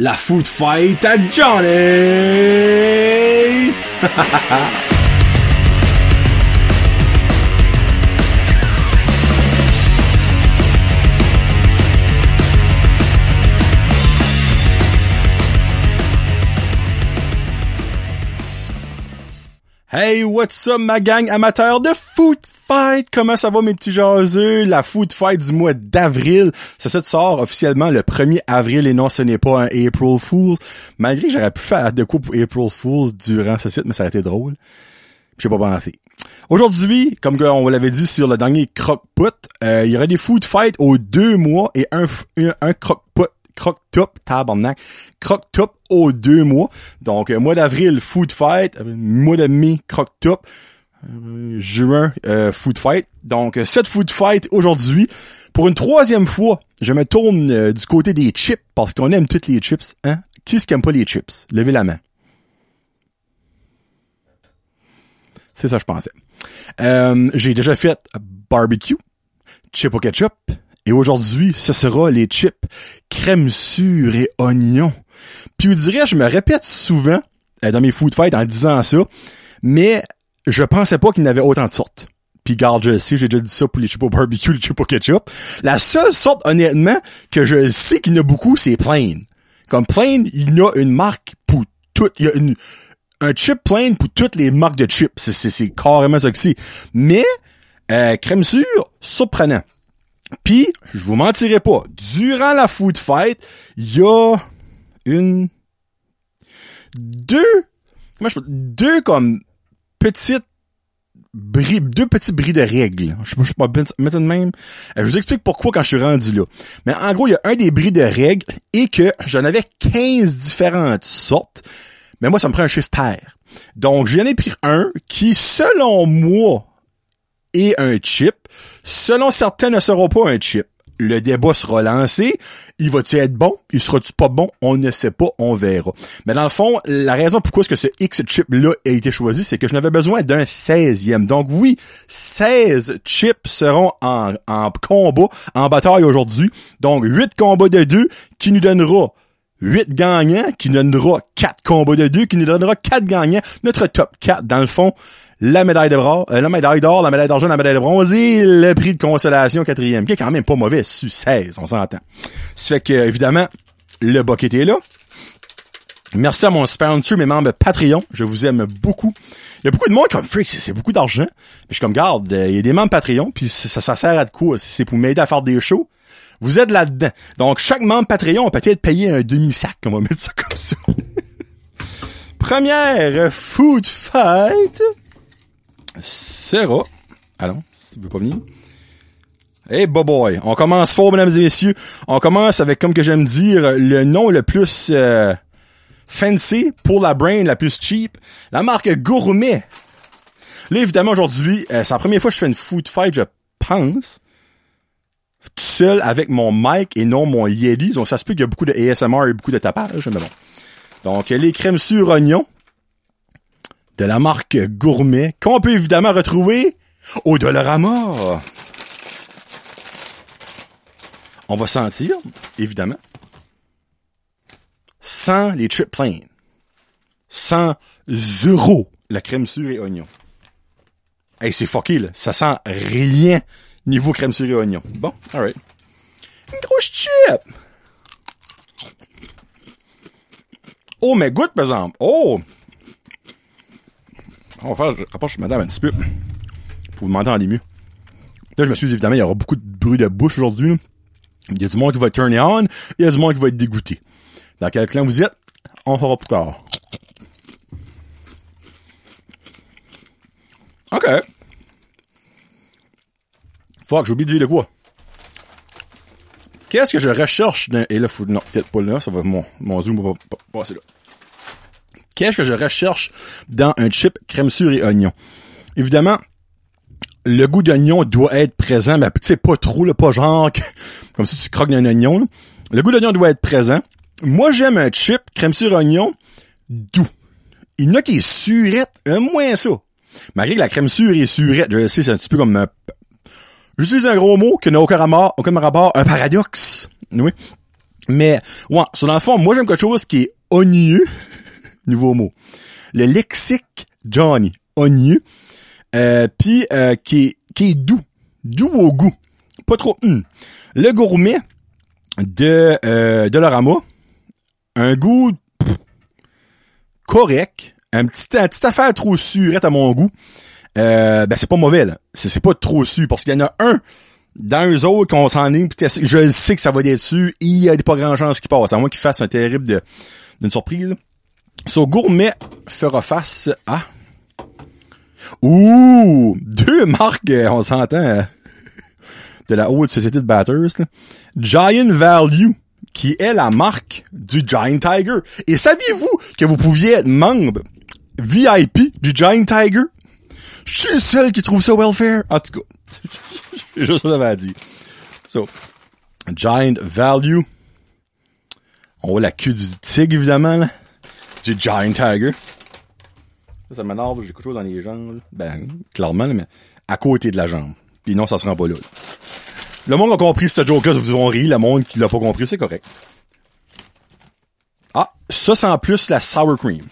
La food fight à Johnny! Hey, what's up ma gang amateur de food fight? Comment ça va mes petits jaseux? La food fight du mois d'avril. Ça, ça sort officiellement le 1er avril et non, ce n'est pas un April Fool. Malgré que j'aurais pu faire de coups pour April Fools durant ce site, mais ça aurait été drôle. J'ai pas pensé. Aujourd'hui, comme on l'avait dit sur le dernier croque-put, euh, il y aurait des food fights aux deux mois et un, un, un croque-put croque-top, tabarnak, croque-top aux deux mois. Donc, euh, mois d'avril, food fight, euh, mois de mai, croque-top, euh, juin, food fight. Donc, cette food fight aujourd'hui. Pour une troisième fois, je me tourne du côté des chips, parce qu'on aime toutes les chips, hein? Qui est-ce qui aime pas les chips? Levez la main. C'est ça, je pensais. J'ai déjà fait barbecue, chip au ketchup, et aujourd'hui, ce sera les chips crème sûre et oignon. Puis vous direz, je me répète souvent euh, dans mes food fights en disant ça, mais je pensais pas qu'il y en avait autant de sortes. Puis garde, je sais, j'ai déjà dit ça pour les chips au barbecue, les chips au ketchup. La seule sorte, honnêtement, que je sais qu'il y en a beaucoup, c'est plain. Comme plain, il y a une marque pour toutes. Il y a une, un chip plain pour toutes les marques de chips. C'est carrément ça que c'est. Mais, euh, crème sûre, surprenant. Puis, je vous mentirai pas, durant la food fight, il y a une deux moi je deux comme petites bris, deux petits bris de règles. Je sais pas, je sais pas même. Je vous explique pourquoi quand je suis rendu là. Mais en gros, il y a un des bris de règles et que j'en avais 15 différentes sortes. Mais moi, ça me prend un chiffre pair. Donc, j'en ai pris un qui, selon moi, et un chip. Selon certains, ne sera pas un chip. Le débat sera lancé. Il va-tu être bon? Il sera-tu pas bon? On ne sait pas, on verra. Mais dans le fond, la raison pourquoi ce X-chip-là a été choisi, c'est que je n'avais besoin d'un 16e. Donc oui, 16 chips seront en, en combat, en bataille aujourd'hui. Donc 8 combats de 2 qui nous donnera 8 gagnants, qui nous donnera 4 combats de 2, qui nous donnera 4 gagnants. Notre top 4, dans le fond, la médaille de euh, la médaille d'or, la médaille d'argent, la médaille de bronze et le prix de consolation quatrième, qui est quand même pas mauvais, su 16, on s'entend. Ça fait que, évidemment, le bucket est là. Merci à mon sponsor, mes membres Patreon. Je vous aime beaucoup. Il y a beaucoup de monde comme Freak, c'est beaucoup d'argent. Puis je suis comme, garde, il y a des membres Patreon, puis ça, sert à de quoi? C'est pour m'aider à faire des shows? Vous êtes là-dedans. Donc, chaque membre Patreon a peut-être payé un demi-sac, on va mettre ça comme ça. Première food fight sera... Ah non, tu veux pas venir? Hey, boy, on commence fort, mesdames et messieurs. On commence avec, comme que j'aime dire, le nom le plus euh, fancy pour la brain, la plus cheap, la marque Gourmet. Là, évidemment, aujourd'hui, euh, c'est la première fois que je fais une food fight, je pense, tout seul avec mon mic et non mon Yeti. Donc, ça se peut qu'il y a beaucoup de ASMR et beaucoup de tapage, mais bon. Donc, les crèmes sur oignon, de la marque Gourmet qu'on peut évidemment retrouver au Dollarama. On va sentir, évidemment, sans les chips plain, sans zéro la crème sûre et oignon. Hey, c'est fucké, là. Ça sent rien niveau crème sûre et oignon. Bon, alright. Une grosse chip! Oh, mais goûte, par exemple. Oh! On va faire, je rapproche madame un petit peu. Pour vous m'entendre mieux. Là, je me suis dit, évidemment, il y aura beaucoup de bruit de bouche aujourd'hui. Il y a du monde qui va être turné on, il y a du monde qui va être dégoûté. Dans quel clan vous êtes? On fera plus tard. OK. Fuck, j'ai oublié de dire de quoi? Qu'est-ce que je recherche dans... Et là, faut... non, peut-être pas là, ça va, mon, mon zoom va pas passer là. Qu'est-ce que je recherche dans un chip crème sûre et oignon? Évidemment, le goût d'oignon doit être présent, mais tu sais, pas trop, là, pas genre comme si tu croques un oignon. Le goût d'oignon doit être présent. Moi, j'aime un chip crème sûre oignon doux. Il y en a qui est surette, un moins ça. Malgré que la crème sûre est surette, je sais, c'est un petit peu comme un... J'utilise un gros mot qui n'a aucun rapport, aucun rapport, un paradoxe. Oui. Mais, ouais, sur dans le fond, moi, j'aime quelque chose qui est oigneux. Nouveau mot. Le lexique Johnny. Oigneux. Euh, puis euh, qui, est, qui est doux. Doux au goût. Pas trop. hum. Le gourmet de, euh, Lorama. Un goût pff, correct. Un petit, un affaire trop à mon goût. Euh, ben c'est pas mauvais là. C'est, pas trop sûr parce qu'il y en a un dans eux autres qu'on s'en est je sais que ça va être dessus il y a pas grand chance qu'il passe à moins qu'il fasse un terrible de, d'une surprise. So gourmet fera face à Ouh! Deux marques, euh, on s'entend, euh, de la haute société de batters. Giant Value, qui est la marque du Giant Tiger. Et saviez-vous que vous pouviez être membre VIP du Giant Tiger? Je suis le seul qui trouve ça welfare. En tout cas, c'est juste ça que. So, Giant Value. On voit la queue du tigre, évidemment, là. Du Giant Tiger. Ça, ça m'énerve, j'ai quelque chose dans les jambes. là. Ben, clairement, là, mais à côté de la jambe. Puis non, ça se rend pas là. là. Le monde a compris ce joke-là, vous vont rire. Le monde qui l'a pas compris, c'est correct. Ah, ça, c'est en plus la sour cream.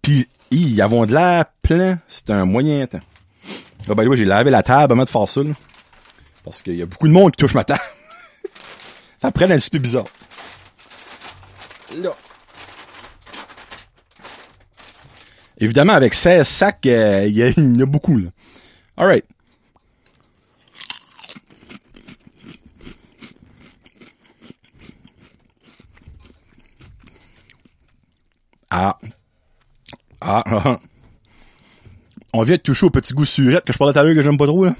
Puis, ils avons de l'air plein. C'est un moyen temps. Là, ben, j'ai lavé la table avant de faire ça, là. Parce qu'il y a beaucoup de monde qui touche ma table. ça prend un petit peu bizarre. Là. Évidemment, avec 16 sacs, euh, il y, en a beaucoup, là. Alright. Ah. Ah, ah, ah. On vient de toucher au petit goût surette que je parlais tout à l'heure que j'aime pas trop, là.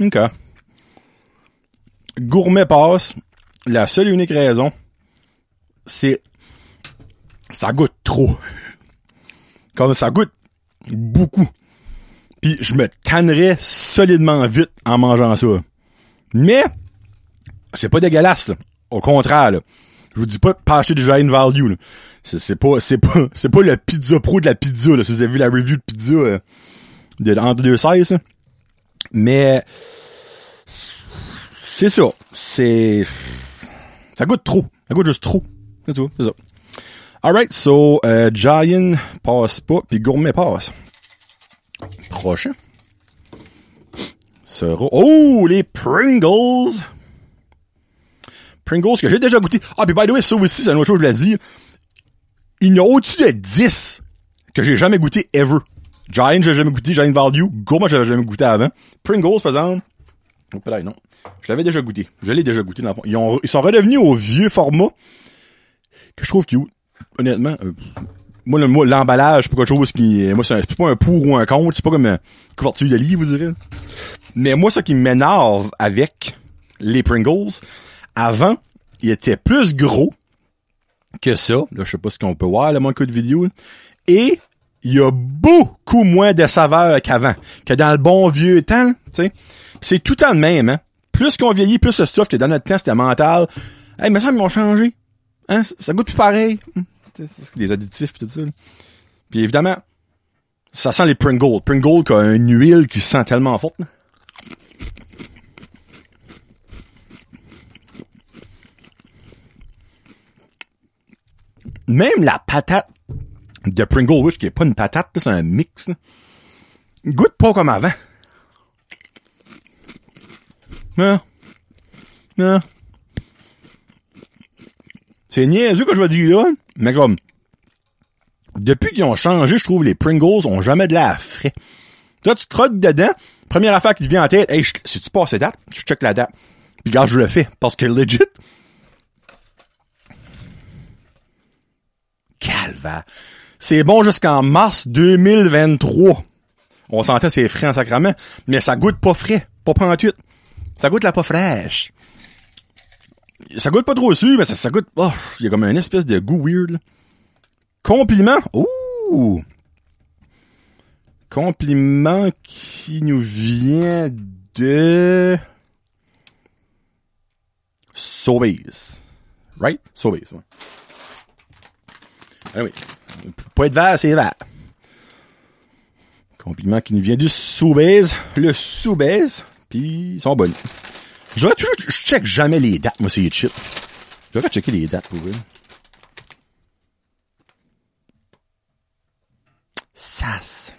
OK. Gourmet passe. La seule et unique raison, c'est ça goûte trop. Comme ça goûte beaucoup. Puis je me tannerais solidement vite en mangeant ça. Mais c'est pas dégueulasse. Au contraire, je vous dis pas de pas acheter du Value. C'est pas pas pas le pizza pro de la pizza. Si vous avez vu la review de pizza euh, de sizes. là. Mais c'est ça. C'est ça goûte trop. Ça goûte juste trop. C'est tout. C'est ça. Alright, so euh, Giant passe pas, puis Gourmet passe. Prochain. Sera... Oh, les Pringles! Pringles que j'ai déjà goûté. Ah, puis by the way, ça aussi, c'est une autre chose je voulais dire. Il y en a au-dessus de 10 que j'ai jamais goûté ever. Giant, j'ai jamais goûté. Giant Value. Gourmet, j'avais jamais goûté avant. Pringles, par exemple. Oh, peut-être non. Je l'avais déjà goûté. Je l'ai déjà goûté dans le fond. Ils, ont- ils sont redevenus au vieux format que je trouve cute. Honnêtement, euh, moi, le- moi, l'emballage, c'est pas quelque chose qui, moi, c'est un- pas un pour ou un contre, c'est pas comme une couverture de livre, vous direz. Mais moi, ce qui m'énerve avec les Pringles, avant, ils étaient plus gros que ça. Là, je sais pas ce qu'on peut voir, là, mon coup de vidéo. Et, il y a beaucoup moins de saveur qu'avant. Que dans le bon vieux temps, tu sais. C'est tout le temps le même, hein. Plus qu'on vieillit, plus ce stuff que dans notre temps, c'était mental. Hey, mais ça, ils m'ont changé. Hein, ça- goûte plus pareil. Hum, c'est des additifs pis tout ça. Puis évidemment, ça sent les Pringles. Pringles qui a une huile qui se sent tellement forte. Même la patate de Pringle Wish, qui est pas une patate, c'est un mix, là, goûte pas comme avant. Non. Non. C'est niaiseux que je vais dire là, mais comme, depuis qu'ils ont changé, je trouve les Pringles ont jamais de l'air frais. Toi, tu croques dedans, première affaire qui te vient en tête, hey, si tu passes date, je check la date. Puis regarde, je le fais, parce que legit, calva. C'est bon jusqu'en mars 2023. On sentait c'est frais en sacrament, mais ça goûte pas frais, pas pantuite. Ça goûte la pas fraîche. Ça goûte pas trop sûr, mais ça, ça goûte... Oh, il y a comme un espèce de goût weird. Compliment. Ouh! Compliment qui nous vient de... Sobeys. Right? Sobeys, ouais. Ah oui. Pas être vert, c'est vert. Compliment qui nous vient du Soubez. Le Soubez. Puis ils sont bonnes. Je devrais toujours, je check jamais les dates, moi, c'est chips. Je devrais checker les dates pour eux. Sas.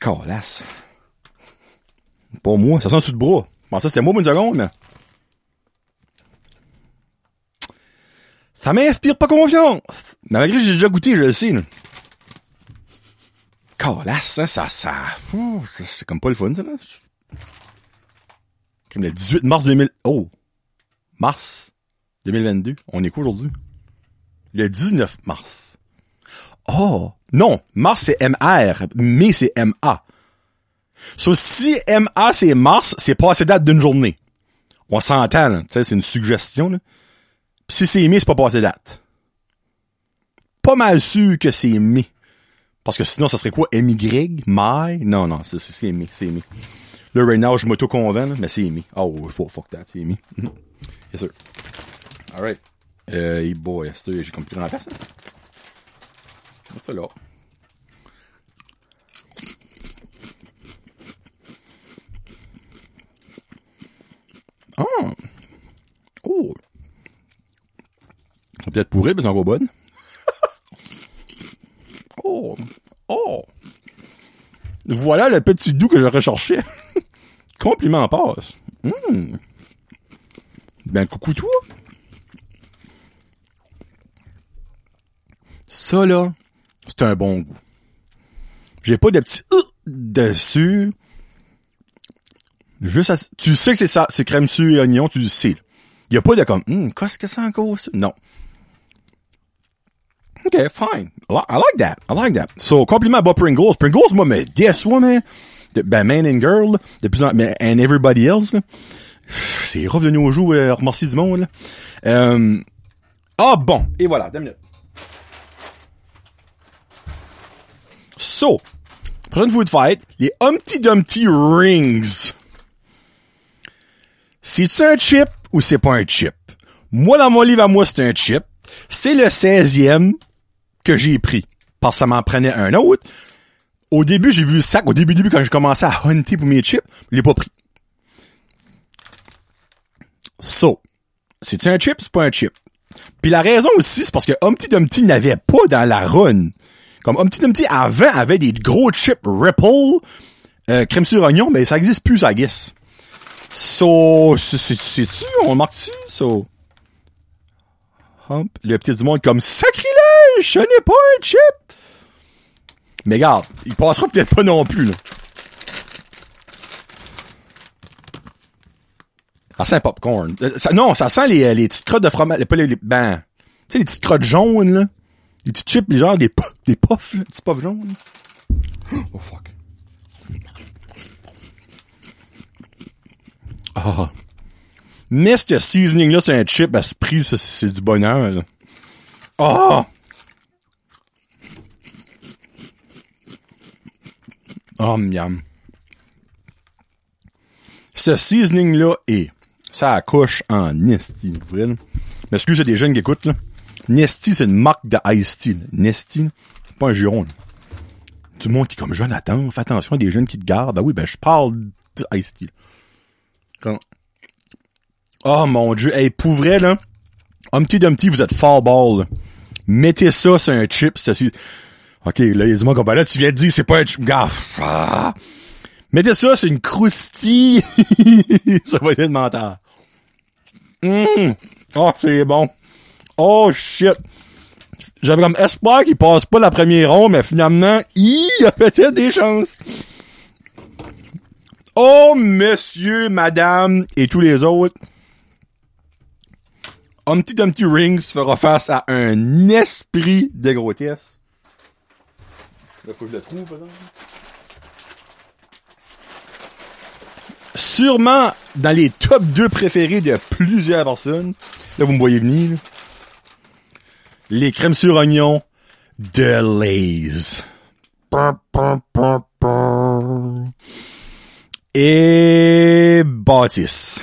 Colasse. Pas moi, ça sent sous le bras? Je pensais que c'était moi une seconde, mais. Ça m'inspire pas confiance. Mais malgré que j'ai déjà goûté, je le sais. Là. Colasse, hein, ça, ça, ça c'est comme pas le fun, ça, là. Comme le 18 mars 2000, oh! Mars 2022. On est quoi aujourd'hui? Le 19 mars. Oh! Non! Mars, c'est MR. Mai, c'est MA. So, si MA, c'est mars, c'est pas assez date d'une journée. On s'entend. Tu sais, c'est une suggestion, là. Si c'est mai, c'est pas passé date. Pas mal sûr que c'est mai. Parce que sinon, ça serait quoi? MY? My? Non, non, c'est, c'est mai, c'est mai. Là, right now, je m'auto-convainc, mais c'est mai. Oh, fuck, fuck that, c'est mai. Mm -hmm. Yes, sir. Alright. Euh, hey boy, j'ai compris dans la personne. What's ça là? Ah! Oh! Ça peut-être pourri, mais ça va bonne. oh! Oh! Voilà le petit doux que je recherchais. Compliment en passe. Mmh. Ben, coucou toi. Ça, là, c'est un bon goût. J'ai pas de petit euh, dessus. Juste à, tu sais que c'est ça, c'est crème sucre et oignon, tu le sais. Y a pas de comme, hum, qu'est-ce que c'est encore ça? Non. OK, fine. I like that. I like that. So, compliment Bob Pringles. Pringles, moi, me déçoit, man? Ben, man and girl, de plus en mais, and everybody else. C'est revenu au jour, euh, du monde. Euh, ah, bon. Et voilà, deux minutes. So, prochaine food fight, les Humpty Dumpty Rings. C'est-tu un chip ou c'est pas un chip? Moi, dans mon livre à moi, c'est un chip. C'est le 16e que j'ai pris. Parce que ça m'en prenait un autre. Au début, j'ai vu le sac. Au début, début, quand j'ai commencé à hunter pour mes chips, je l'ai pas pris. So, c'est-tu un chip, c'est pas un chip? Puis la raison aussi, c'est parce que Humpty Dumpty n'avait pas dans la run. Comme Humpty Dumpty avant avait des gros chips Ripple, euh, crème sur oignon, mais ça existe plus, I guess. So, c'est-tu, on marque-tu? So, Hump, le petit du monde comme sacrilège, ce n'est pas un chip. Mais regarde, il passera peut-être pas non plus, là. Ça sent popcorn. Ça, non, ça sent les, les petites crottes de fromage, pas les, ben, tu sais, les petites crottes jaunes, là. Les petits chips, les genre des, des puffs, là, puffs jaunes. Oh, fuck. Ah. Mais ce seasoning-là, c'est un chip à ce prix, c'est du bonheur, là. Oh! Oh, miam. Ce seasoning-là est, ça accouche en Nesty, vrai, là. Mais excusez, c'est des jeunes qui écoutent, là? Nesty, c'est une marque de Ice Tea, Nesty, c'est pas un juron, là. Tout le monde qui est comme Jonathan, fais attention à des jeunes qui te gardent. Ben oui, ben je parle de Ice. Quand... Oh mon dieu, hey, pour vrai, là, Humpty Dumpty, vous êtes fall ball, là. Mettez ça sur un chip, c'est OK, là, il y a comme, ben là, tu viens de dire, c'est pas un gaffe. Ah. Mettez ça, c'est une croustille. ça va être mental. Mmh. Oh, c'est bon. Oh, shit. J'avais comme espoir qu'il passe pas la première ronde, mais finalement, il a peut-être des chances. Oh, monsieur, madame et tous les autres. Humpty Dumpty Rings fera face à un esprit de grotesque. Là, faut que je le trouve, exemple. Sûrement dans les top 2 préférés de plusieurs personnes. Là, vous me voyez venir. Les crèmes sur oignon de Lay's. Et Baptiste.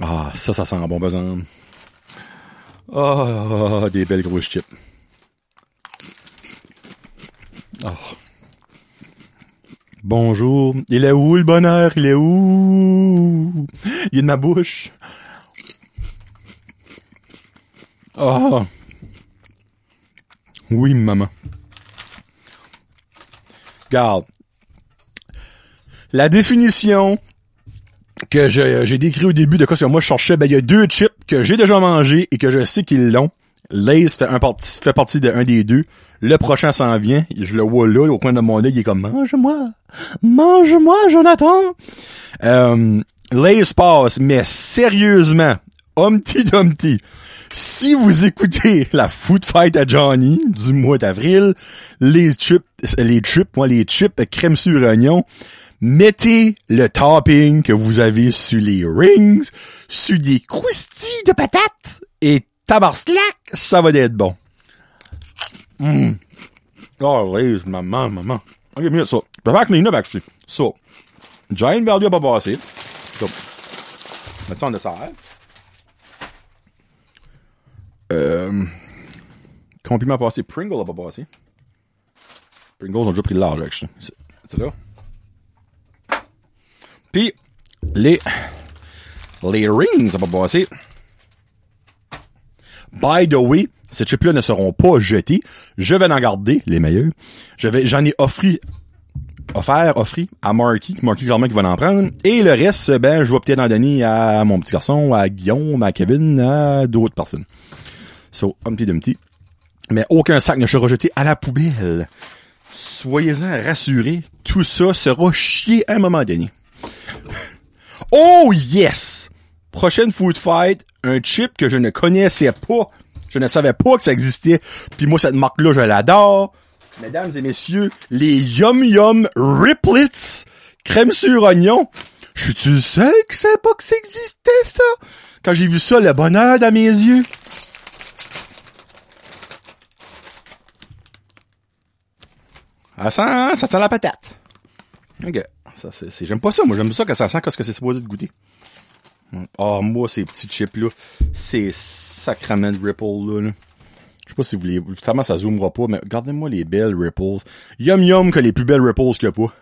Ah, ça, ça sent bon besoin. Ah, des belles grosses chips. Ah. Bonjour. Il est où le bonheur? Il est où? Il est de ma bouche. Ah. Oui, maman. Garde. La définition que j'ai décrit au début de quoi que moi je cherchais, ben il y a deux chips que j'ai déjà mangé et que je sais qu'ils l'ont. Lays fait, un parti, fait partie d'un des deux. Le prochain s'en vient. Je le vois là, au coin de mon œil, il est comme Mange-moi! Mange-moi, Jonathan! Euh, Lays passe, mais sérieusement, Humpty Dumpty, si vous écoutez la Food Fight à Johnny du mois d'avril, les chips, les chips, moi, les chips crème sur oignon, mettez le topping que vous avez sur les rings, sur des croustilles de patates et tabarslack, ça va être bon. Mmh. Oh, Liz, maman, maman. Ok, mieux ça. Je faire clean up, actually. So, Giant Value a pas passé. So, mettre ça en dessert. Euh, compliment passé. Pringle a pas passé. Pringles ont déjà pris le large, actually. C'est là. Puis, les, les rings a pas passé. By the way, ces chips-là ne seront pas jetés. Je vais en garder les meilleurs. Je vais, j'en ai offri, offert, offri à Marky, Marky clairement qui va en prendre. Et le reste, ben, je vais peut-être en donner à mon petit garçon, à Guillaume, à Kevin, à d'autres personnes. So, Humpty Dumpty. Mais aucun sac ne sera rejeté à la poubelle. Soyez-en rassurés, tout ça sera chié à un moment donné. Oh yes! Prochaine food fight, un chip que je ne connaissais pas. Je ne savais pas que ça existait. Puis moi, cette marque-là, je l'adore. Mesdames et messieurs, les Yum Yum Riplets, crème sur oignon. Je suis-tu le seul qui savait pas que ça existait, ça? Quand j'ai vu ça, le bonheur dans mes yeux. Ça sent, ça sent la patate. Ok. J'aime pas ça, moi. J'aime ça quand ça sent ce que c'est supposé de goûter. Oh, moi, ces petits chips-là, c'est sacrament de Ripple, là. Je sais pas si vous voulez, justement, ça zoomera pas, mais regardez-moi les belles Ripples. Yum yum que les plus belles Ripples qu'il y a pas.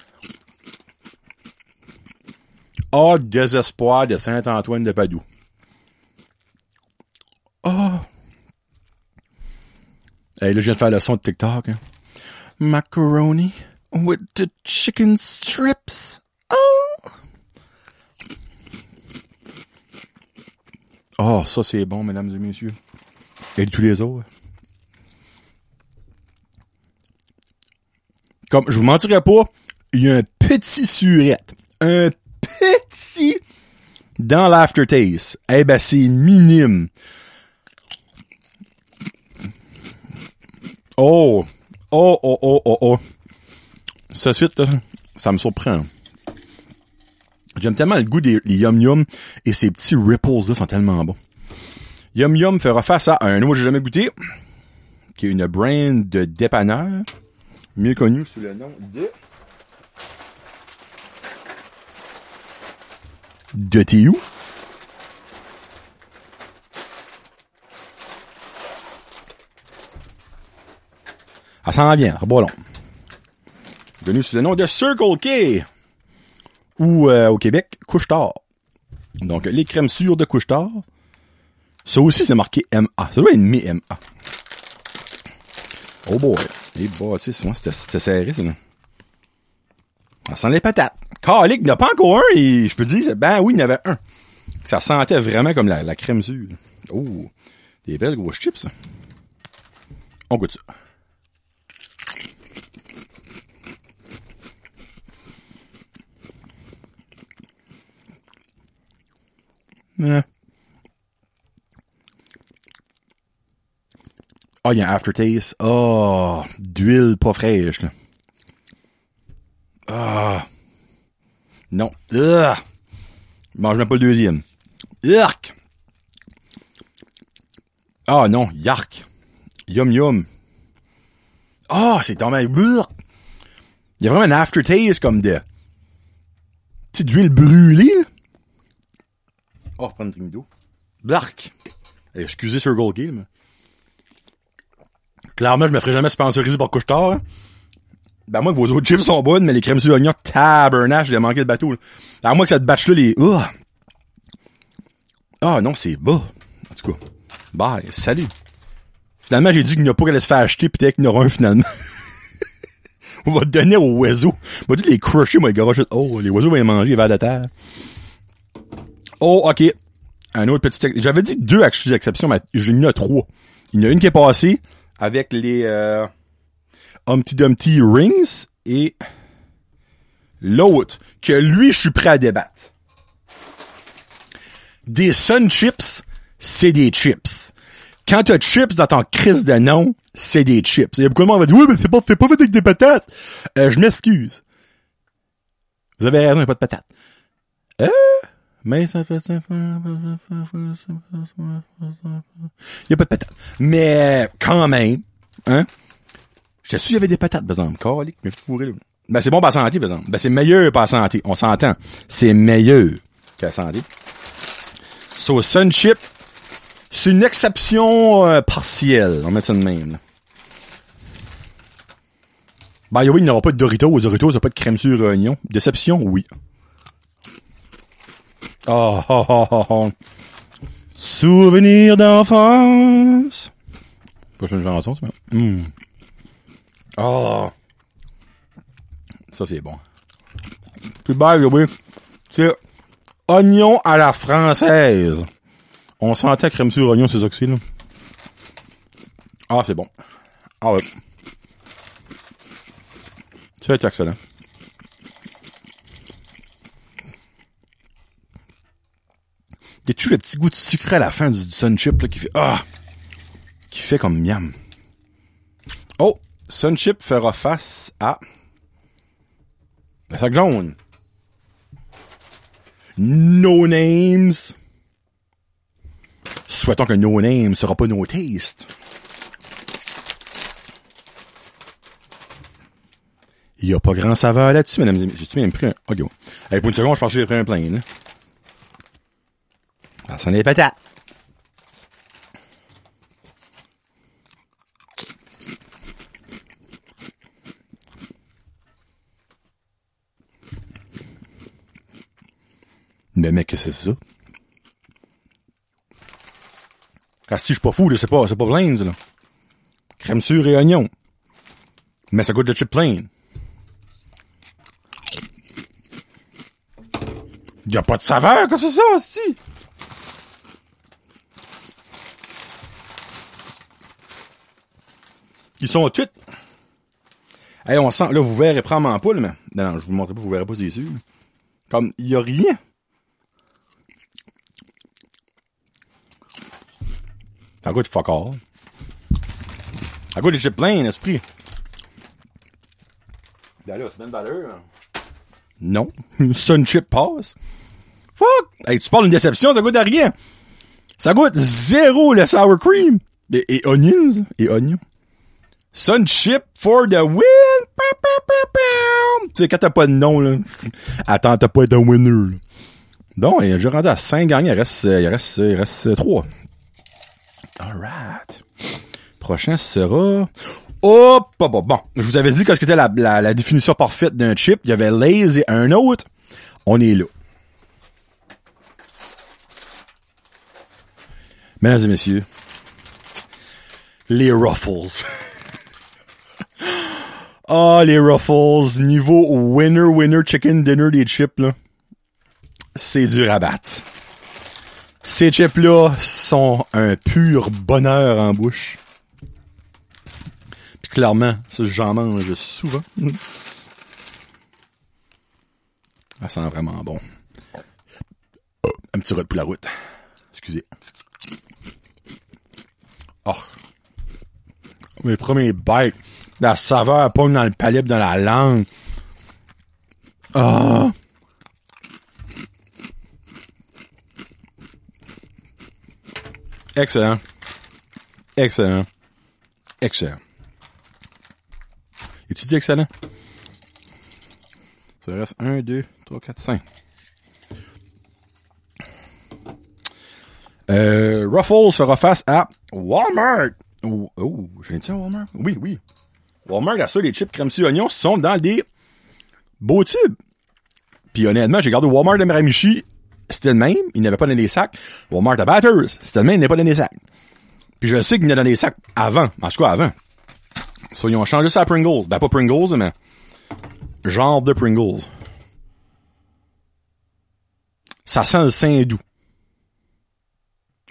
Oh, désespoir de Saint-Antoine de Padoue. Oh. Hey, là, je viens de faire le son de TikTok, hein. Macaroni with the chicken strips. Oh! Oh, ça c'est bon, mesdames et messieurs. Et tous les autres. Comme, je vous mentirais pas, il y a un petit surette. Un petit dans l'aftertaste. Eh ben, c'est minime. Oh! Oh, oh, oh, oh, oh. Ça suite, là, ça me surprend. J'aime tellement le goût des Yum Yum et ces petits ripples là sont tellement bons. Yum Yum fera face à un autre que j'ai jamais goûté, qui est une brand de dépanneur, mieux connu sous le nom de de Tiou. Ça s'en vient, bon Venu sous le nom de Circle K. Ou euh, au Québec, Couche-Tard. Donc, les crèmes sûres de Couche-Tard. Ça aussi, c'est marqué MA. Ça doit être mi-MA. Oh boy. Bah, tu sais, c'était serré, ça, Ça sent les patates. Calique, il n'y en a pas encore un, et je peux dire, ben oui, il y en avait un. Ça sentait vraiment comme la, crème sûre. Oh, des belles grosses chips. On goûte ça. Ah, il y a un aftertaste. Oh, d'huile pas fraîche. Ah. Non. Ugh. Mange même pas le deuxième. Yark. Ah non, yark. Yum yum. Ah, c'est tombé. Il y a vraiment un aftertaste comme de... Tu d'huile brûlée. Oh, prendre une d'eau. Blark. Excusez sur Gold Game. Clairement, je me ferai jamais sponsoriser par Couche-Tard. Hein. Ben, moi, vos autres chips sont bonnes, mais les crèmes sur l'oignon, tabernache, j'ai manqué le bateau. Là. À moi que cette batch-là, les... Oh. Ah, non, c'est bas. En tout cas. Bye. Salut. Finalement, j'ai dit qu'il n'y a pas qu'elle se faire acheter, peut-être qu'il y en aura un, finalement. On va te donner aux oiseaux. On va tous les crusher, moi, les garoches. Oh, les oiseaux vont les manger, les vers de terre. Oh, ok. Un autre petit... J'avais dit deux exceptions, mais j'ai mis trois. Il y en a une qui est passée avec les euh, Humpty Dumpty Rings et l'autre que lui, je suis prêt à débattre. Des Sun Chips, c'est des chips. Quand t'as chips dans ton crise de nom, c'est des chips. Il y a beaucoup de monde qui va dire, oui, mais c'est pas, c'est pas fait avec des patates. Euh, je m'excuse. Vous avez raison, il n'y a pas de patates. Euh, mais ça fait... Il n'y a pas de patates. Mais, quand même, hein, je suis il y avait des patates, par exemple. Calique, mais fourré, Ben, c'est bon pour la santé, par exemple. Ben, c'est meilleur pour la santé. On s'entend. C'est meilleur que la santé. So, Sun Chip, c'est une exception euh, partielle. On va mettre ça de même. Ben, oui, il n'y aura pas de Doritos. Doritos, il n'y pas de crème sur oignon. Déception, oui. Oh, oh. Souvenir d'enfance. Prochaine chanson, c'est mm. Oh. Ça, c'est bon. Plus bas, oui. C'est oignon à la française. On sentait crème sur oignon, c'est ça que. Ah, c'est bon. Ah ouais. C'est excellent. Y a-tu le petit goût de sucre à la fin du, Sun Chip, là, qui fait, ah! Qui fait comme miam. Oh! Sun Chip fera face à... Le sac jaune. No Names. Souhaitons que No Name sera pas No Taste. Il y a pas grand saveur là-dessus, mesdames et messieurs. J'ai-tu même pris un... Ok, bon. Hey, pour une seconde, je pensais que j'ai pris un plein, là. N'est pas patates. Mais mec, qu'est-ce que c'est ça? Ah si, je suis pas fou, c'est pas, c'est pas plain, là. Crème sûre et oignon. Mais ça goûte de chip plain. Y a pas de saveur, que c'est ça, hostie? Ils sont tous. Hey, on sent, là, vous verrez probablement pas, là, mais, non, non, je vous montre pas, vous verrez pas, c'est sûr. Comme, il y a rien. Ça goûte fuck all. Ça goûte chips plein, esprit. Ben là, c'est même valeur. Non. Sun chip passe. Fuck! Hey, tu parles d'une déception, ça goûte à rien. Ça goûte zéro le sour cream. Et, et onions. Et oignons. Sun chip for the win! Tu sais, quand t'as pas de nom, là. Attends, t'as pas être un winner, là. Bon, j'ai rendu à 5 gagnants. Il reste, il reste, il reste 3. Alright. Prochain sera... Oh, bon, bon, bon. Je vous avais dit que c'était la, la, la, définition parfaite d'un chip. Il y avait Lays et un autre. On est là. Mesdames et messieurs, les Ruffles. Ah, les Ruffles, niveau winner, winner, chicken dinner des chips, là. C'est du rabat. Ces chips-là sont un pur bonheur en bouche. Puis clairement, j'en mange souvent. Ça sent vraiment bon. Un petit rôle pour la route. Excusez. Oh. Mes premiers bites. La saveur pomme dans le palais dans la langue. Ah. Excellent. Excellent. Excellent. Et tu dis excellent? Ça reste 1, 2, 3, 4, 5. Euh, Ruffles fera face à Walmart. Oh, oh j'ai dit Walmart? Oui, oui. Walmart a ça, les chips crème sur oignon sont dans des beaux tubes. Puis honnêtement, j'ai gardé Walmart de Miramichi, c'était le même, il n'avait pas dans les sacs. Walmart à Batters, c'était le même, il n'avait pas dans les sacs. Puis je sais qu'il a dans les sacs avant, en tout cas avant. So, ils ça à Pringles. Ben, pas Pringles, mais genre de Pringles. Ça sent le Saint-Doux.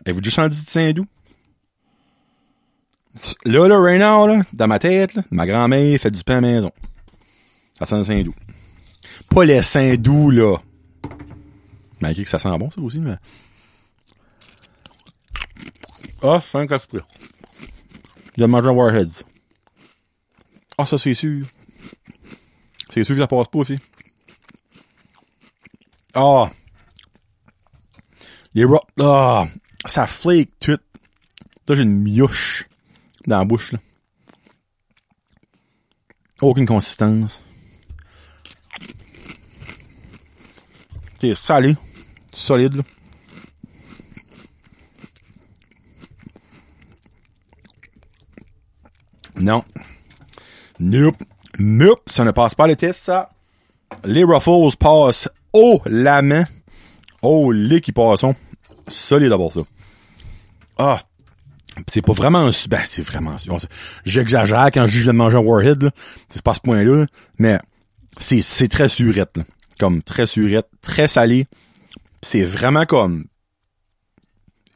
Avez-vous déjà senti du Saint-Doux? Là, là, right là, dans ma tête, ma grand-mère fait du pain à maison. Ça sent le Saint-Doux. Pas les Saint-Doux, là. Malgré que ça sent bon, ça aussi, mais... Ah, 5 à ce prix. A mangé Warheads. Ah, ça, c'est sûr. C'est sûr que ça passe pas aussi. Ah. Les ro Ah. Ça flake tout. Là, j'ai une mioche dans la bouche, là. Aucune consistance. C'est salé. Solide, là. Non. Nope. Nope. Ça ne passe pas le test, ça. Les Ruffles passent haut la main. Oh, les qui passent. Solide d'abord, ça. Ah. C'est pas vraiment ben, c'est vraiment, j'exagère quand je juge de manger un Warhead. C'est pas ce point-là, mais c'est, c'est très surette, là. Comme très surette, très salé. C'est vraiment comme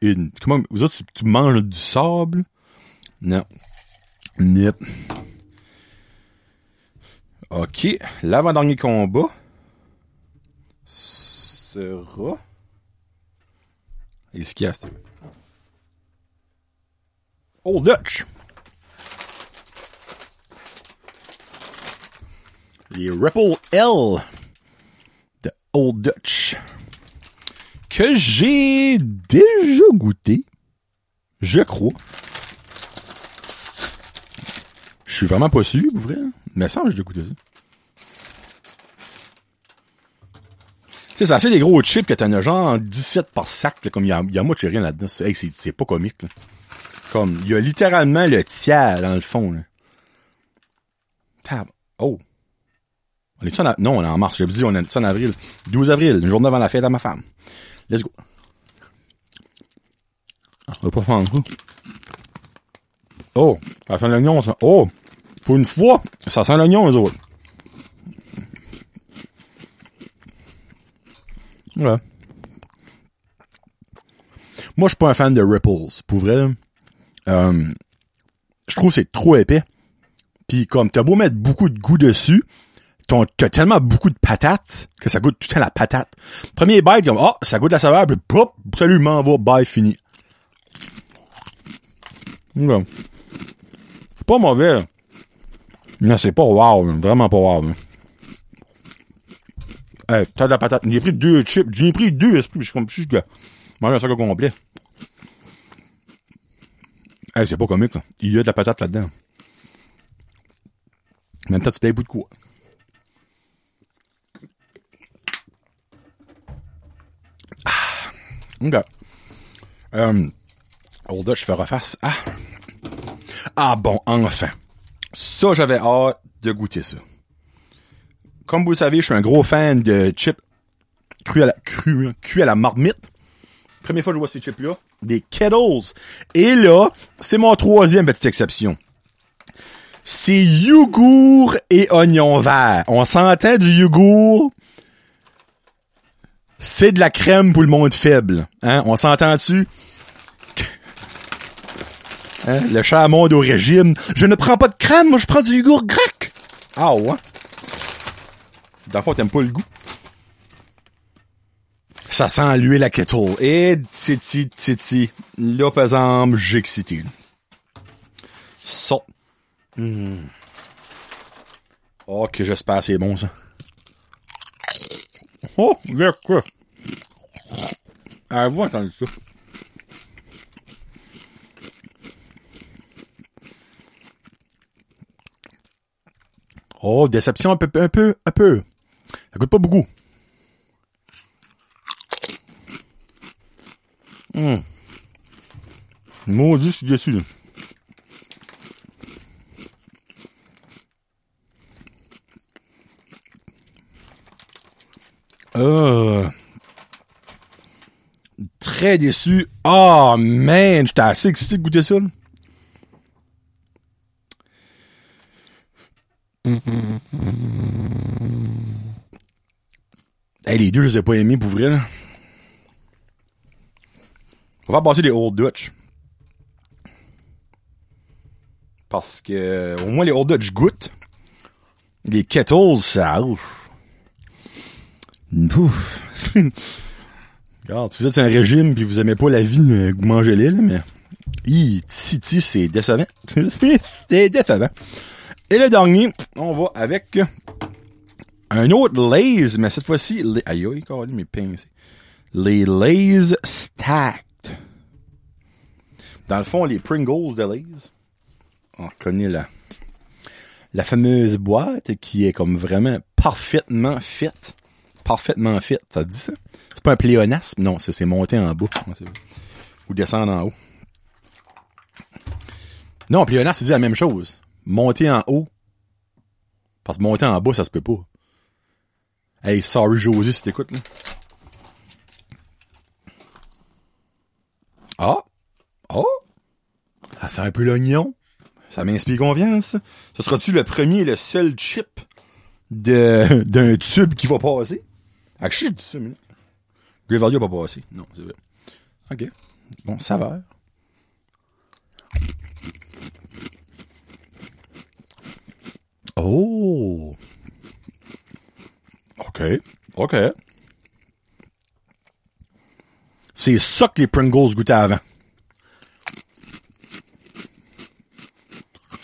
une, comment, vous autres, tu manges du sable? Non. Nip. OK. L'avant-dernier combat sera... Et ce qu'il y a, Old Dutch. Les Ripple L de Old Dutch. Que j'ai déjà goûté. Je crois. Je suis vraiment pas sûr, pour vrai. Mais ça, j'ai déjà goûté ça. c'est assez des gros chips que t'en as genre 17 par sac, comme il y a, y a moi rien là-dedans. C'est pas comique, là. Comme, il y a littéralement le tiers dans le fond. Tab. Oh. On est en Non, on est en mars. J'ai dit, on est en avril? 12 avril, une journée avant la fête à ma femme. Let's go. Ah, on va pas faire un coup. Oh, ça sent l'oignon, ça. Oh, pour une fois, ça sent l'oignon, les autres. Ouais. Moi, je suis pas un fan de Ripples. Pour vrai, euh, je trouve que c'est trop épais. Puis comme t'as beau mettre beaucoup de goût dessus, t'as tellement beaucoup de patates que ça goûte tout le la patate. Premier bite, comme, oh, ça goûte la saveur, puis pop, salut, m'en va, bye, fini. C'est pas mauvais. Mais c'est pas wow, vraiment pas wow. Hey, t'as de la patate. J'ai pris deux chips, j'ai pris deux esprits, je suis comme, je suis un sac complet. C'est pas comique, là. Il y a de la patate là-dedans. En même temps, tu bout de quoi? Ah. OK. Euh, Old je fais face. Ah. Ah bon, enfin. Ça, j'avais hâte de goûter ça. Comme vous le savez, je suis un gros fan de chips cuits à la, cru, à la marmite. Première fois que je vois ces chips-là, des Kettles. Et là, c'est mon troisième petite exception. C'est yogourt et oignon vert. On s'entend du yogourt. C'est de la crème pour le monde faible. Hein? On s'entend dessus. Hein? Le chat monde au régime. Je ne prends pas de crème, moi je prends du yogourt grec. Ah ouais? Dans le t'aimes pas le goût. Ça sent l'huile à kettle. Et titi, titi. Là, par exemple, j'ai excité. Ça. Mmh. Oh, que j'espère c'est bon, ça. Oh, quoi? Ah, vous entendez ça. Oh, déception un peu, un peu, un peu. Ça coûte pas beaucoup. Hum. Maudit, je suis déçu, très déçu. Oh man, j'étais assez excité de goûter ça. Hey, les deux, je les ai pas aimés pour vrai. Là. On va passer des Old Dutch. Parce que au moins les Old Dutch goûtent. Les Kettles, ça... Ouf. Ouf. Regarde, si vous êtes un régime puis vous aimez pas la vie, vous mangez-les, là, mais... Hi, Titi, c'est décevant. c'est décevant. Et le dernier, on va avec un autre Lays, mais cette fois-ci, les... aïe aïe, mes pinces. Les Lays Stacked. Dans le fond, les Pringles de. On connaît la, la fameuse boîte qui est comme vraiment parfaitement faite. Parfaitement faite, ça dit ça? C'est pas un pléonasme? Non, c'est monter en bas. Ou descendre en haut. Non, pléonasme, c'est dit la même chose. Monter en haut. Parce que monter en bas, ça se peut pas. Hey, sorry Josie si t'écoutes. Ah! Oh! Ça sent un peu l'oignon. Ça m'inspire confiance. Ce sera-tu le premier et le seul chip de, d'un tube qui va passer? Ah, je dis ça, mais. Grey va pas passer. Non, c'est vrai. OK. Bon, saveur. Oh! OK. OK. C'est ça que les Pringles goûtaient avant.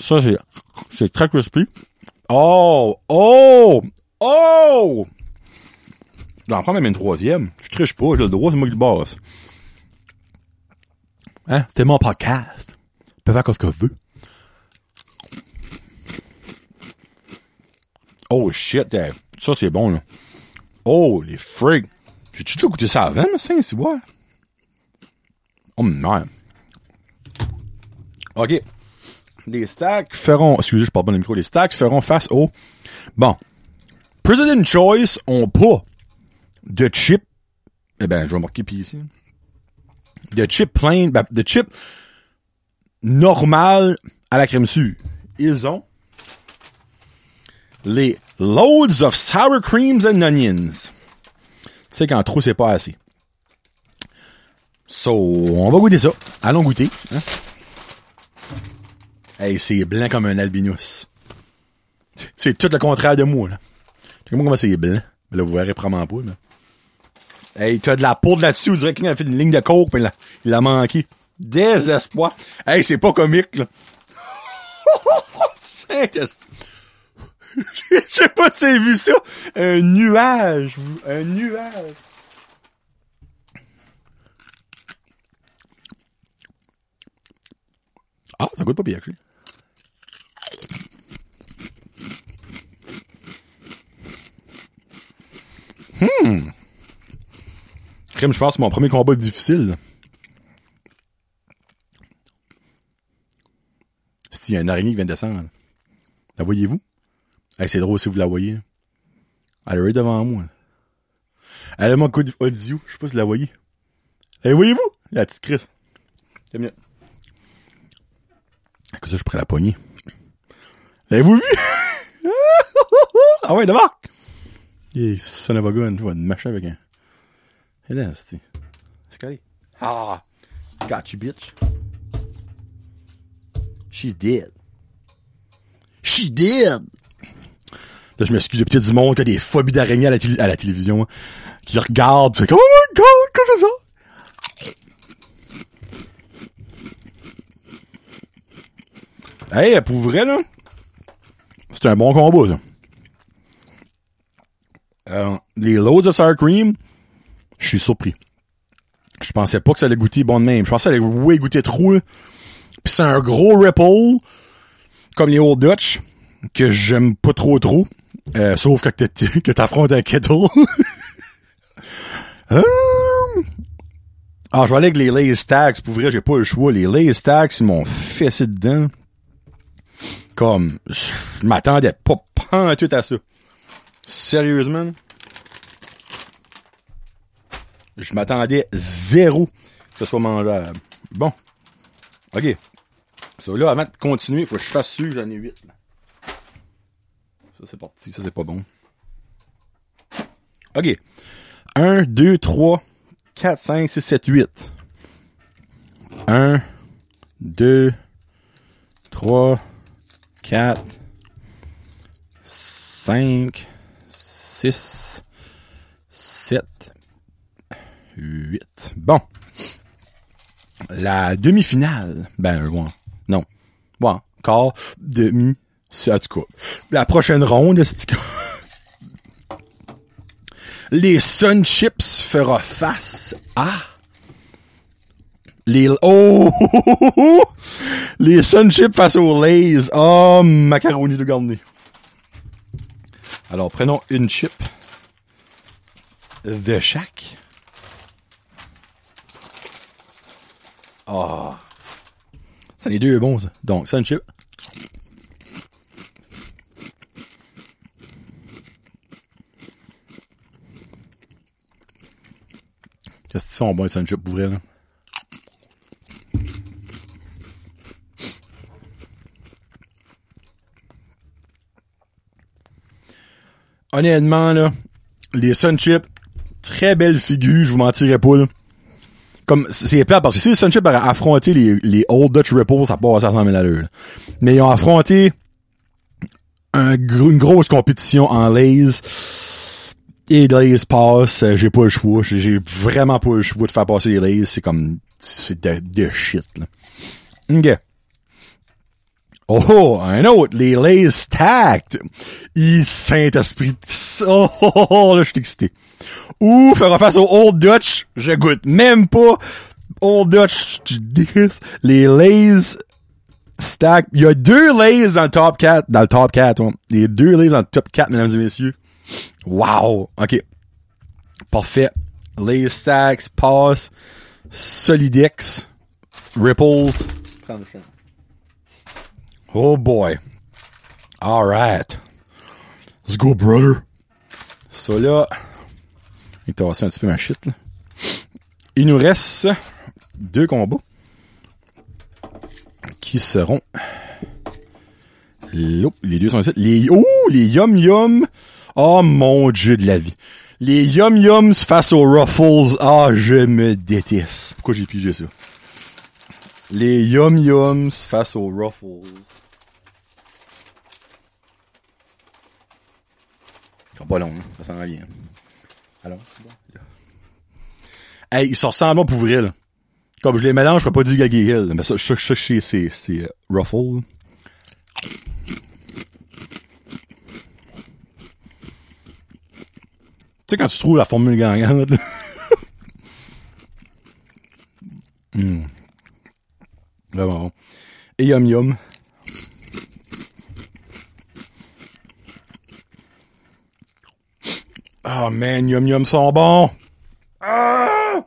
Ça, c'est, c'est très crispy. Oh! Oh! Oh! J'en prends même une troisième. Je triche pas, j'ai le droit, c'est moi qui le. Hein? C'était mon podcast. Je peux faire ce que je veux. Oh shit, eh, ça c'est bon là. Oh les frigs. J'ai-tu déjà goûté ça avant, mais c'est c'est ouais. Oh merde. Ok. Les stacks feront, excusez, je parle pas dans le micro, les stacks feront face au, bon. President Choice ont pas de chip, eh ben, je vais marquer puis ici. De chip plein, ben, de chip normal à la crème sûre. Ils ont les Loads of Sour Creams and Onions. Tu sais qu'en trop, c'est pas assez. So, on va goûter ça. Allons goûter. Hein? Hey, c'est blanc comme un albinos. C'est tout le contraire de moi, là. Check-moi comment c'est blanc? Mais là, vous verrez probablement pas, là. Hey, t'as de la poudre là-dessus, on dirait qu'il a fait une ligne de coke, mais là, il a manqué. Désespoir. Hey, c'est pas comique, là. Je sais pas si avez vu ça. Un nuage. Un nuage. Ah, ça goûte pas bien, actually. Hmm. Crème, je pense que mon premier combat difficile. là. Si, il y a une araignée qui vient de descendre. La voyez-vous? C'est drôle si vous la voyez. Elle est devant moi. Elle a mon code audio. Je sais pas si vous la voyez. Hey, voyez-vous? La petite Chris. C'est mieux. Comme ça, je pourrais la pogner. L'avez-vous vu? ah ouais, d'abord! Yeah, son of a gun. Je vais me mâcher avec un. Et là, c'est. Ah! Got you, bitch. She's dead. She dead! Là, je m'excuse, il y a peut-être du monde qui a des phobies d'araignée à, à la télévision, hein, qui regardent, pis c'est comme, oh my god, qu'est-ce que c'est ça? Hey, pour vrai, là, c'est un bon combat, ça. Euh, les loads of sour cream, je suis surpris. Je pensais pas que ça allait goûter bon de même. Je pensais que ça allait goûter trop. Puis c'est un gros ripple, comme les Old Dutch, que j'aime pas trop trop. Euh, sauf t'es- que t'affrontes un kettle. Euh, Ah, je vais aller avec les Lays Tags. Pour vrai, j'ai pas le choix. Les Lays Tags, ils m'ont fessé dedans. Comme, je m'attendais pas tout à ça. Sérieusement. Je m'attendais zéro que ce soit mangeable. Bon. OK. Ça, là, avant de continuer, il faut que je fasse sûr j'en ai 8. Ça, c'est parti. Ça, c'est pas bon. OK. 1, 2, 3, 4, 5, 6, 7, 8. 1, 2, 3, 4, 5, 6, 7, 8. Bon. La demi-finale. Ben, ouais. Non. Bon, quart, demi, en tout cas. La prochaine ronde, c'est Les Sun Chips fera face à les oh les Sun Chips face aux Lays. Oh macaroni de garni. Alors prenons une chip de chaque. Oh. Ça les deux bons ça. Donc Sun Chip. Qu'est-ce qu'ils sont bons les Sun Chips pour vrai là? Honnêtement, là, les Sun Chips, très belle figure, je vous mentirais pas, là. Comme, c'est plat parce que si les Sun Chips avaient affronté les, les Old Dutch Ripples, ça passe à 100 000 à l'heure. Mais ils ont affronté une grosse compétition en Lays. Et Lays passe, euh, j'ai pas le choix. J'ai vraiment pas le choix de faire passer les Lays. C'est comme, c'est de, de shit, là. Oh, un autre, les Lays Stacked. Il Saint-Esprit. Oh, oh, là, je suis excité. Ou faire face au Old Dutch, je goûte même pas. Old Dutch, tu les Lays Stacked. Il y a deux Lays dans le top 4, dans le top 4, ouais. A deux Lays dans le top 4, mesdames et messieurs. Wow. OK. Parfait. Lays Stacks, Pass, Solidex, Ripples. Oh boy. Alright. Let's go, brother. Ça là. Il t'a un petit peu ma shit, là. Il nous reste deux combats. Qui seront. Les deux sont ici. Les, oh, les Yum Yum. Oh mon dieu de la vie. Les Yum Yums face aux Ruffles. Ah, je me déteste. Pourquoi j'ai pigé ça? Les Yum Yums face aux Ruffles. Pas long, hein. ça s'en vient. Alors, c'est bon. Hey, ils se ressemblent pour vrai, là. Comme je les mélange, je peux pas dire Gaggy Hill. Mais ça, je sais c'est, c'est euh, Ruffle. Tu sais, quand tu trouves la formule gagnante, mmh. Vraiment bon. Et Yum Yum. Oh man, Yum Yum sont bons. Ah!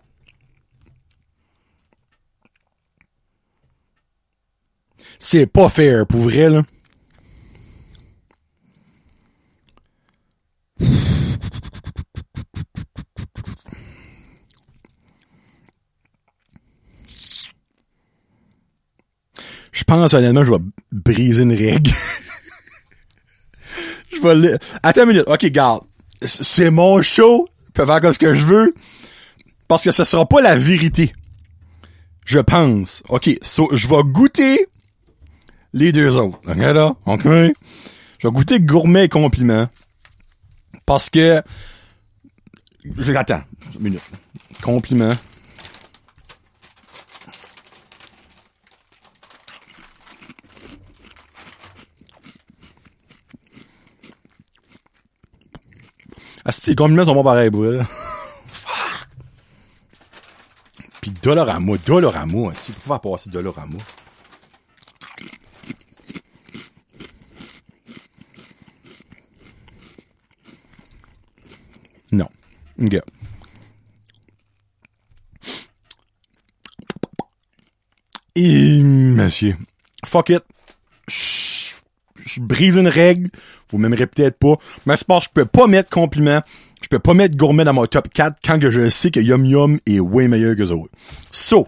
C'est pas fair, pour vrai, là. Je pense honnêtement je vais briser une règle. je vais Attends une minute. Ok, garde c'est mon show, je peux faire ce que je veux, parce que ce sera pas la vérité. Je pense. OK, je vais goûter les deux autres. OK, là? OK? Je vais goûter gourmet et compliment. Parce que... Je, attends, une minute. Compliment. Asti, les compliments sont bons pareil, pour elle. Puis Dolorama, Dolorama, hein, si vous pouvez faire passer Dolorama. Non. Okay. Et, monsieur, fuck it. Je brise une règle. Vous m'aimerez peut-être pas. Mais je pense que je peux pas mettre compliment. Je peux pas mettre gourmet dans mon top 4 quand je sais que Yum Yum est way meilleur que ça. So.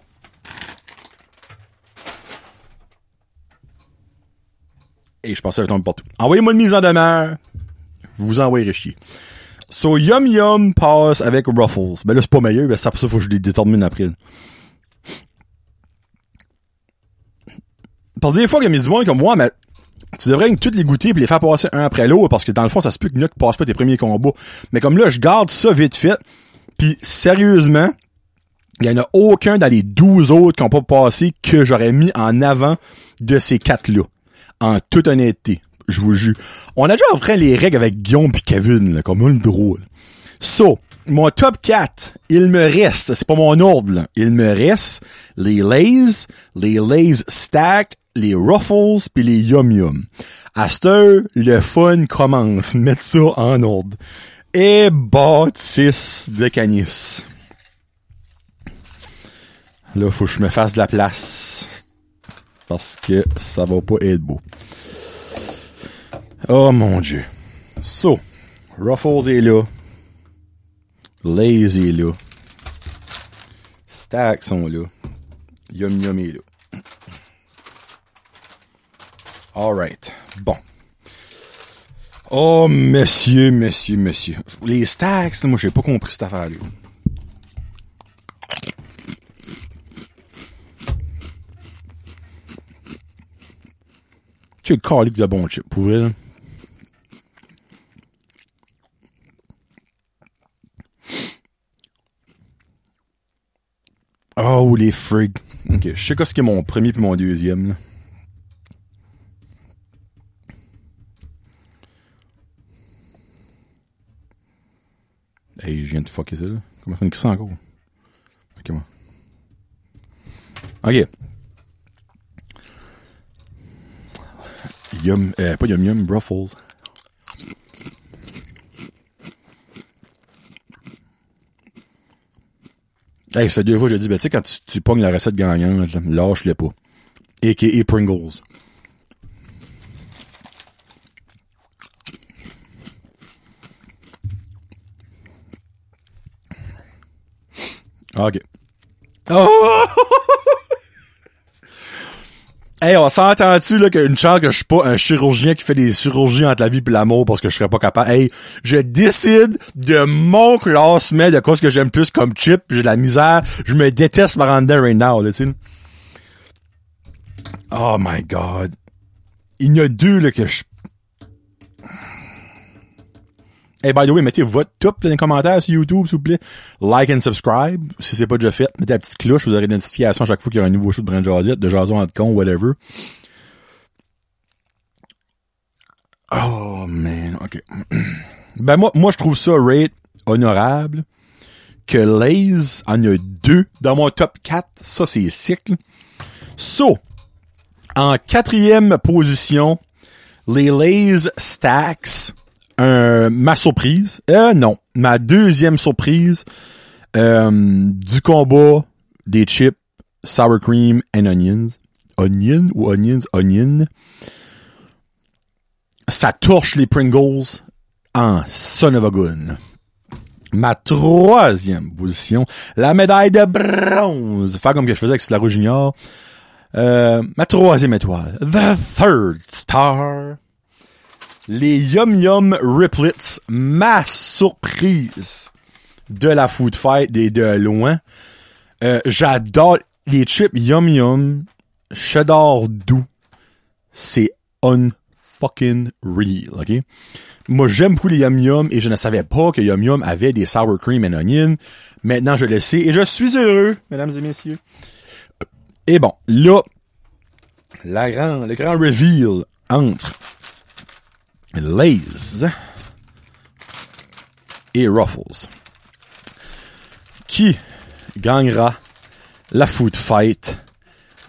Et je pensais que je tombe partout. Envoyez-moi une mise en demeure. Je vous envoyerai chier. So, Yum Yum passe avec Ruffles. Ben là, c'est pas meilleur, ben ça, pour ça, faut que je les détermine après. Parce que des fois, il y a monde comme moi, mais tu devrais toutes les goûter puis les faire passer un après l'autre parce que dans le fond, ça se peut que Nuke passe pas tes premiers combats. Mais comme là, je garde ça vite fait. Puis sérieusement, il y en a aucun dans les 12 autres qui ont pas passé que j'aurais mis en avant de ces quatre-là. En toute honnêteté. Je vous jure. On a déjà offert les règles avec Guillaume pis Kevin, là, comme un drôle. So, mon top 4, il me reste, c'est pas mon ordre, là. il me reste les Lays, les Lays Stack, les Ruffles puis les Yum Yum. À cette heure, le fun commence. Mettre ça en ordre. Et bâtisse de canis. Là, faut que je me fasse de la place. Parce que ça va pas être beau. Oh mon dieu. So, Ruffles est là. Lays est là. Stacks sont là. Yum Yum est là. Alright. Bon. Oh, monsieur, monsieur, monsieur. Les stacks, moi, j'ai pas compris cette affaire-là. Tu es calique de bon chip, pour vrai. Oh, les frigs. Ok, je sais quoi ce qui est mon premier puis mon deuxième. Je viens de fucker ça, là. Comment ça ça encore? Ok, moi. Ok. Yum, euh, pas Yum Yum, Ruffles. Hey, ça fait deux fois que je dis, ben, tu sais, quand tu, tu pognes la recette gagnante, lâche-le pas. A.K.A. Pringles. OK. Oh! hey, on s'entend-tu, là, qu'une chance que je suis pas un chirurgien qui fait des chirurgies entre la vie et l'amour parce que je serais pas capable? Hey, je décide de mon classement de quoi ce que j'aime plus comme chip, j'ai de la misère, je me déteste en right now, là, tu. Oh my god. Il y en a deux, là, que je Hey, by the way, mettez votre top dans les commentaires sur YouTube, s'il vous plaît. Like and subscribe, si c'est pas déjà fait. Mettez la petite cloche, vous aurez une notification chaque fois qu'il y a un nouveau show de Brand Jazette, de Jason en con, whatever. Oh, man, ok. Ben, moi, moi, je trouve ça rate honorable. Que Lays en a deux dans mon top 4. Ça, c'est cycle. So, en quatrième position, les Lays Stacks ma surprise, euh, non, ma deuxième surprise euh, du combat des chips sour cream and onions. Onion ou onions? Onion. Ça torche les Pringles en son of a gun. Ma troisième position, la médaille de bronze. Faire comme que je faisais avec la Junior. Euh, ma troisième étoile. The third star les Yum Yum Riplets, ma surprise de la food fight et de loin. Euh, j'adore les chips Yum Yum, cheddar doux. C'est unfucking real, ok? Moi, j'aime beaucoup les Yum Yum et je ne savais pas que Yum Yum avait des sour cream and onion. Maintenant, je le sais et je suis heureux, mesdames et messieurs. Et bon, là, la grand, le grand reveal entre Lays et Ruffles. Qui gagnera la food fight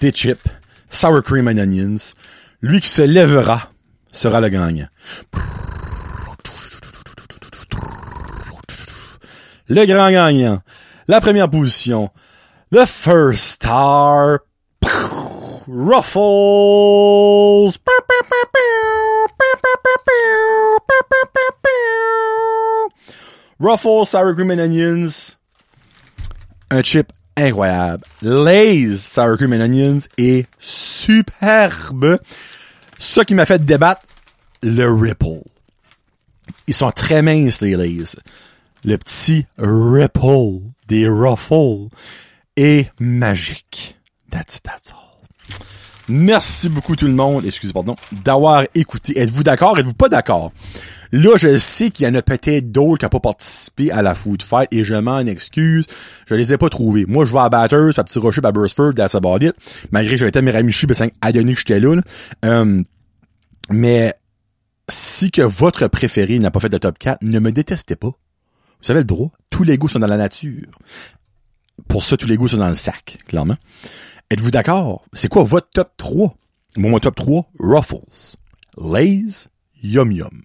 des chips, sour cream and onions? Lui qui se lèvera sera le gagnant. Le grand gagnant. La première position. The first star. Ruffles! Ruffles Sour Cream and Onions. Un chip incroyable. Lay's Sour Cream and Onions est superbe. Ça qui m'a fait débattre, le Ripple. Ils sont très minces, les Lay's. Le petit Ripple des Ruffles est magique. That's, that's all. Merci beaucoup tout le monde, excusez pardon, d'avoir écouté. Êtes-vous d'accord? Êtes-vous pas d'accord? Là, je sais qu'il y en a peut-être d'autres qui n'ont pas participé à la Food Fight et je m'en excuse. Je les ai pas trouvés. Moi, je vais à Batters, à Petit Rocher, à Burstford, that's about it. Malgré que j'avais été à Miramichi, ben, à donner que j'étais là. là. Euh, mais si que votre préféré n'a pas fait de top 4, ne me détestez pas. Vous savez le droit? Tous les goûts sont dans la nature. Pour ça, tous les goûts sont dans le sac, clairement. Êtes-vous d'accord? C'est quoi votre top 3? Moi, mon top 3, Ruffles, Lay's, Yum Yum.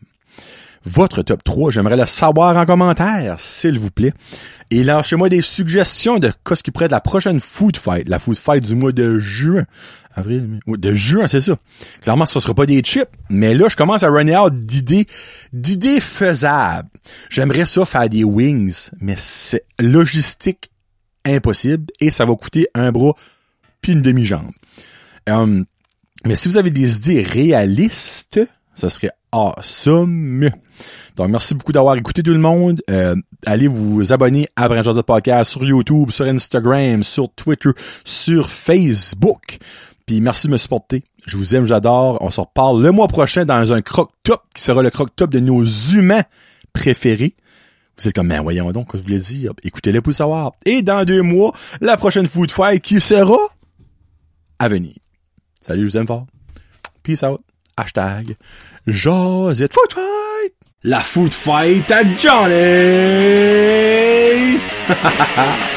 Votre top 3, j'aimerais le savoir en commentaire, s'il vous plaît. Et lâchez-moi des suggestions de ce qui pourrait être la prochaine Food Fight, la Food Fight du mois de juin. Avril, de juin, c'est ça. Clairement, ce sera pas des chips, mais là, je commence à runner out d'idées, d'idées faisables. J'aimerais ça faire des wings, mais c'est logistique impossible et ça va coûter un bras puis une demi-jambe. Euh, mais si vous avez des idées réalistes, ça serait awesome. Donc, merci beaucoup d'avoir écouté tout le monde. Euh, allez vous abonner à Brand Podcast sur YouTube, sur Instagram, sur Twitter, sur Facebook. Puis merci de me supporter. Je vous aime, j'adore. On se reparle le mois prochain dans un croc-top qui sera le croc-top de nos humains préférés. Vous êtes comme, mais voyons donc, je voulais dire? Écoutez-les pour savoir. Et dans deux mois, la prochaine Food Fight qui sera à venir. Salut, je vous aime fort. Peace out. Hashtag Josette Food Fight. La Food Fight à Johnny!